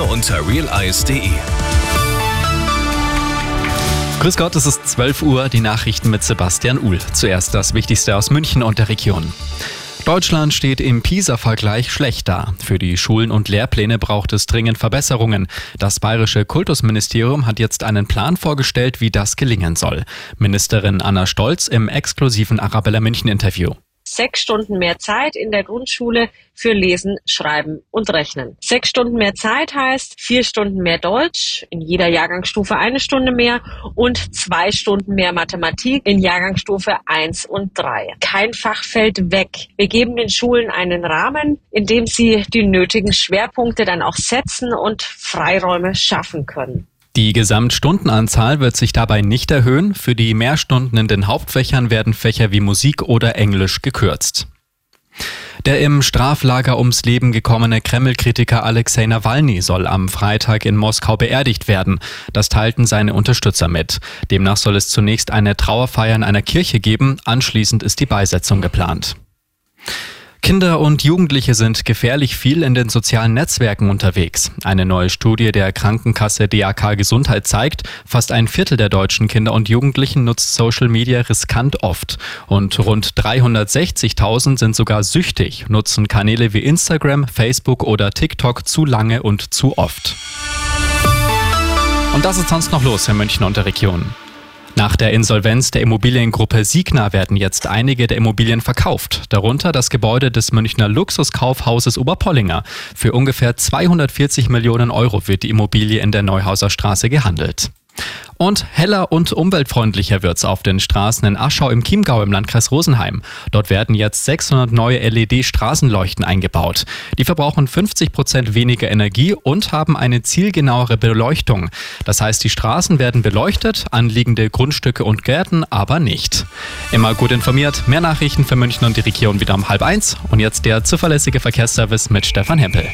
Termine unter realeyes.de. Grüß Gott, es ist 12 Uhr, die Nachrichten mit Sebastian Uhl. Zuerst das Wichtigste aus München und der Region. Deutschland steht im PISA-Vergleich schlecht da. Für die Schulen und Lehrpläne braucht es dringend Verbesserungen. Das bayerische Kultusministerium hat jetzt einen Plan vorgestellt, wie das gelingen soll. Ministerin Anna Stolz im exklusiven Arabella München Interview sechs Stunden mehr Zeit in der Grundschule für Lesen, Schreiben und Rechnen. Sechs Stunden mehr Zeit heißt vier Stunden mehr Deutsch, in jeder Jahrgangsstufe eine Stunde mehr und zwei Stunden mehr Mathematik in Jahrgangsstufe eins und drei. Kein Fach fällt weg. Wir geben den Schulen einen Rahmen, in dem sie die nötigen Schwerpunkte dann auch setzen und Freiräume schaffen können. Die Gesamtstundenanzahl wird sich dabei nicht erhöhen. Für die Mehrstunden in den Hauptfächern werden Fächer wie Musik oder Englisch gekürzt. Der im Straflager ums Leben gekommene Kreml-Kritiker Alexei Nawalny soll am Freitag in Moskau beerdigt werden. Das teilten seine Unterstützer mit. Demnach soll es zunächst eine Trauerfeier in einer Kirche geben. Anschließend ist die Beisetzung geplant. Kinder und Jugendliche sind gefährlich viel in den sozialen Netzwerken unterwegs. Eine neue Studie der Krankenkasse DAK Gesundheit zeigt, fast ein Viertel der deutschen Kinder und Jugendlichen nutzt Social Media riskant oft. Und rund 360.000 sind sogar süchtig, nutzen Kanäle wie Instagram, Facebook oder TikTok zu lange und zu oft. Und das ist sonst noch los in München und der Region. Nach der Insolvenz der Immobiliengruppe Signa werden jetzt einige der Immobilien verkauft, darunter das Gebäude des Münchner Luxuskaufhauses Oberpollinger. Für ungefähr 240 Millionen Euro wird die Immobilie in der Neuhauser Straße gehandelt. Und heller und umweltfreundlicher wird's auf den Straßen in Aschau im Chiemgau im Landkreis Rosenheim. Dort werden jetzt 600 neue LED-Straßenleuchten eingebaut. Die verbrauchen 50 Prozent weniger Energie und haben eine zielgenauere Beleuchtung. Das heißt, die Straßen werden beleuchtet, anliegende Grundstücke und Gärten aber nicht. Immer gut informiert, mehr Nachrichten für München und die Region wieder um halb eins. Und jetzt der zuverlässige Verkehrsservice mit Stefan Hempel.